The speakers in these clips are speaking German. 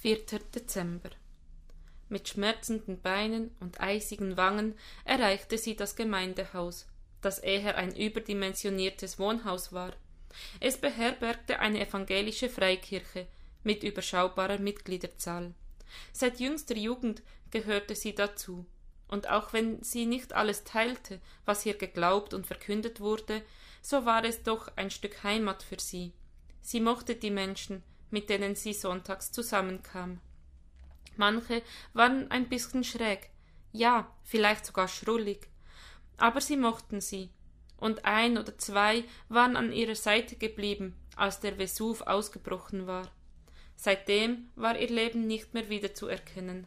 4. Dezember. Mit schmerzenden Beinen und eisigen Wangen erreichte sie das Gemeindehaus, das eher ein überdimensioniertes Wohnhaus war. Es beherbergte eine evangelische Freikirche mit überschaubarer Mitgliederzahl. Seit jüngster Jugend gehörte sie dazu, und auch wenn sie nicht alles teilte, was hier geglaubt und verkündet wurde, so war es doch ein Stück Heimat für sie. Sie mochte die Menschen, mit denen sie sonntags zusammenkam. Manche waren ein bisschen schräg, ja, vielleicht sogar schrullig, aber sie mochten sie, und ein oder zwei waren an ihrer Seite geblieben, als der Vesuv ausgebrochen war. Seitdem war ihr Leben nicht mehr wiederzuerkennen.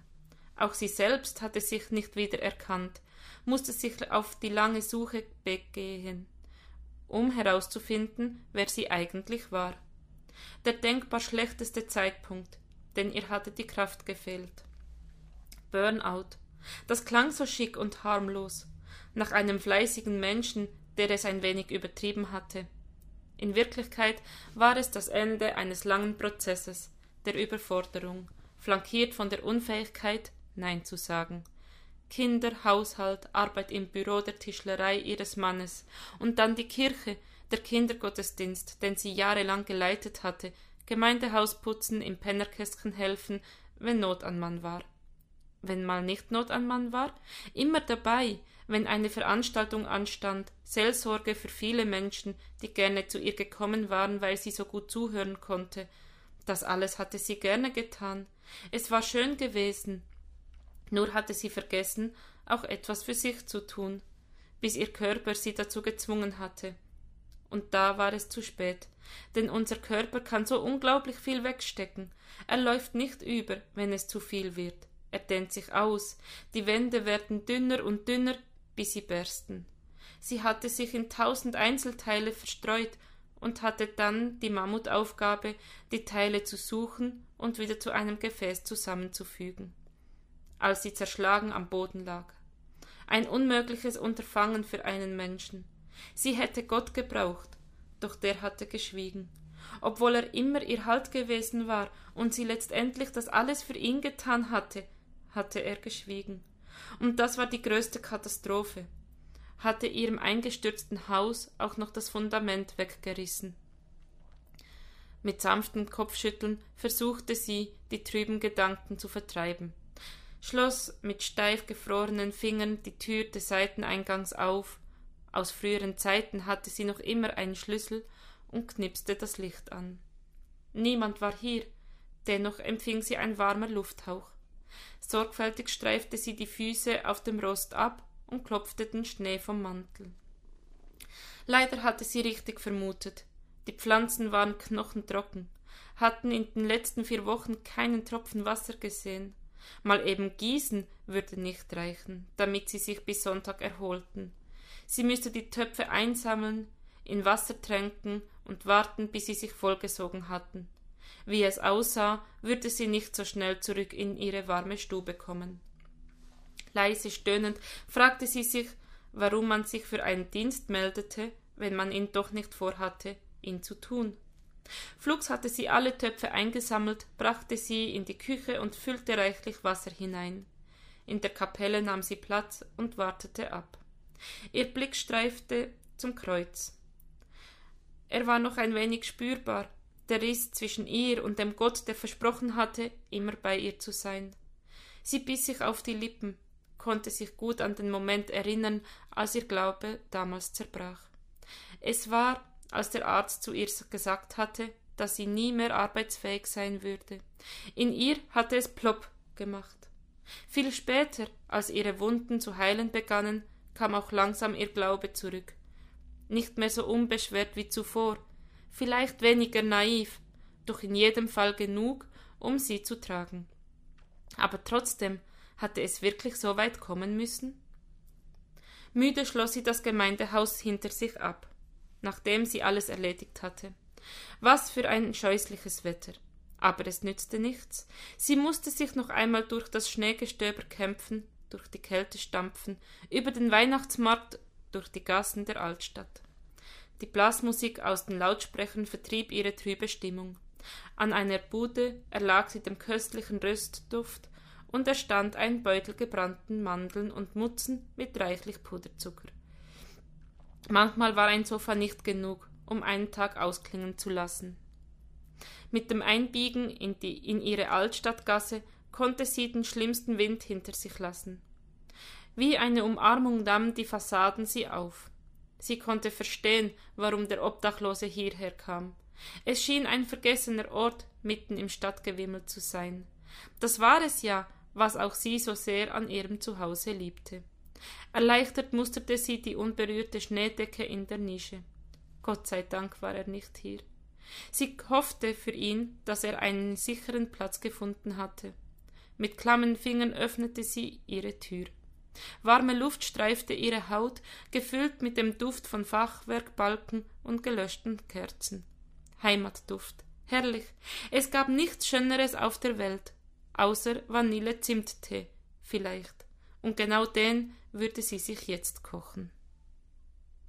Auch sie selbst hatte sich nicht wieder erkannt, musste sich auf die lange Suche begehen, um herauszufinden, wer sie eigentlich war der denkbar schlechteste Zeitpunkt, denn ihr hatte die Kraft gefehlt. Burnout. Das klang so schick und harmlos, nach einem fleißigen Menschen, der es ein wenig übertrieben hatte. In Wirklichkeit war es das Ende eines langen Prozesses, der Überforderung, flankiert von der Unfähigkeit, Nein zu sagen. Kinder, Haushalt, Arbeit im Büro der Tischlerei ihres Mannes und dann die Kirche, der Kindergottesdienst, den sie jahrelang geleitet hatte, Gemeindehaus putzen, im Pennerkästchen helfen, wenn Not an Mann war. Wenn mal nicht Not an Mann war, immer dabei, wenn eine Veranstaltung anstand, Seelsorge für viele Menschen, die gerne zu ihr gekommen waren, weil sie so gut zuhören konnte. Das alles hatte sie gerne getan. Es war schön gewesen. Nur hatte sie vergessen, auch etwas für sich zu tun, bis ihr Körper sie dazu gezwungen hatte und da war es zu spät. Denn unser Körper kann so unglaublich viel wegstecken. Er läuft nicht über, wenn es zu viel wird. Er dehnt sich aus. Die Wände werden dünner und dünner, bis sie bersten. Sie hatte sich in tausend Einzelteile verstreut und hatte dann die Mammutaufgabe, die Teile zu suchen und wieder zu einem Gefäß zusammenzufügen. Als sie zerschlagen am Boden lag. Ein unmögliches Unterfangen für einen Menschen. Sie hätte Gott gebraucht, doch der hatte geschwiegen. Obwohl er immer ihr Halt gewesen war und sie letztendlich das alles für ihn getan hatte, hatte er geschwiegen. Und das war die größte Katastrophe. Hatte ihrem eingestürzten Haus auch noch das Fundament weggerissen. Mit sanftem Kopfschütteln versuchte sie, die trüben Gedanken zu vertreiben, schloss mit steif gefrorenen Fingern die Tür des Seiteneingangs auf aus früheren Zeiten hatte sie noch immer einen Schlüssel und knipste das Licht an. Niemand war hier, dennoch empfing sie ein warmer Lufthauch. Sorgfältig streifte sie die Füße auf dem Rost ab und klopfte den Schnee vom Mantel. Leider hatte sie richtig vermutet. Die Pflanzen waren knochentrocken, hatten in den letzten vier Wochen keinen Tropfen Wasser gesehen. Mal eben gießen würde nicht reichen, damit sie sich bis Sonntag erholten. Sie müsste die Töpfe einsammeln, in Wasser tränken und warten, bis sie sich vollgesogen hatten. Wie es aussah, würde sie nicht so schnell zurück in ihre warme Stube kommen. Leise stöhnend fragte sie sich, warum man sich für einen Dienst meldete, wenn man ihn doch nicht vorhatte, ihn zu tun. Flugs hatte sie alle Töpfe eingesammelt, brachte sie in die Küche und füllte reichlich Wasser hinein. In der Kapelle nahm sie Platz und wartete ab. Ihr Blick streifte zum Kreuz. Er war noch ein wenig spürbar, der Riss zwischen ihr und dem Gott, der versprochen hatte, immer bei ihr zu sein. Sie biss sich auf die Lippen, konnte sich gut an den Moment erinnern, als ihr Glaube damals zerbrach. Es war, als der Arzt zu ihr gesagt hatte, dass sie nie mehr arbeitsfähig sein würde. In ihr hatte es plopp gemacht. Viel später, als ihre Wunden zu heilen begannen, kam auch langsam ihr Glaube zurück. Nicht mehr so unbeschwert wie zuvor, vielleicht weniger naiv, doch in jedem Fall genug, um sie zu tragen. Aber trotzdem hatte es wirklich so weit kommen müssen? Müde schloss sie das Gemeindehaus hinter sich ab, nachdem sie alles erledigt hatte. Was für ein scheußliches Wetter. Aber es nützte nichts. Sie musste sich noch einmal durch das Schneegestöber kämpfen, durch die Kälte stampfen, über den Weihnachtsmarkt, durch die Gassen der Altstadt. Die Blasmusik aus den Lautsprechern vertrieb ihre trübe Stimmung. An einer Bude erlag sie dem köstlichen Röstduft, und er stand ein Beutel gebrannten Mandeln und Mutzen mit reichlich Puderzucker. Manchmal war ein Sofa nicht genug, um einen Tag ausklingen zu lassen. Mit dem Einbiegen in, die, in ihre Altstadtgasse konnte sie den schlimmsten Wind hinter sich lassen. Wie eine Umarmung nahmen die Fassaden sie auf. Sie konnte verstehen, warum der Obdachlose hierher kam. Es schien ein vergessener Ort mitten im Stadtgewimmel zu sein. Das war es ja, was auch sie so sehr an ihrem Zuhause liebte. Erleichtert musterte sie die unberührte Schneedecke in der Nische. Gott sei Dank war er nicht hier. Sie hoffte für ihn, dass er einen sicheren Platz gefunden hatte. Mit klammen Fingern öffnete sie ihre Tür. Warme Luft streifte ihre Haut, gefüllt mit dem Duft von Fachwerkbalken und gelöschten Kerzen. Heimatduft. Herrlich. Es gab nichts Schöneres auf der Welt außer Vanille-Zimttee vielleicht, und genau den würde sie sich jetzt kochen.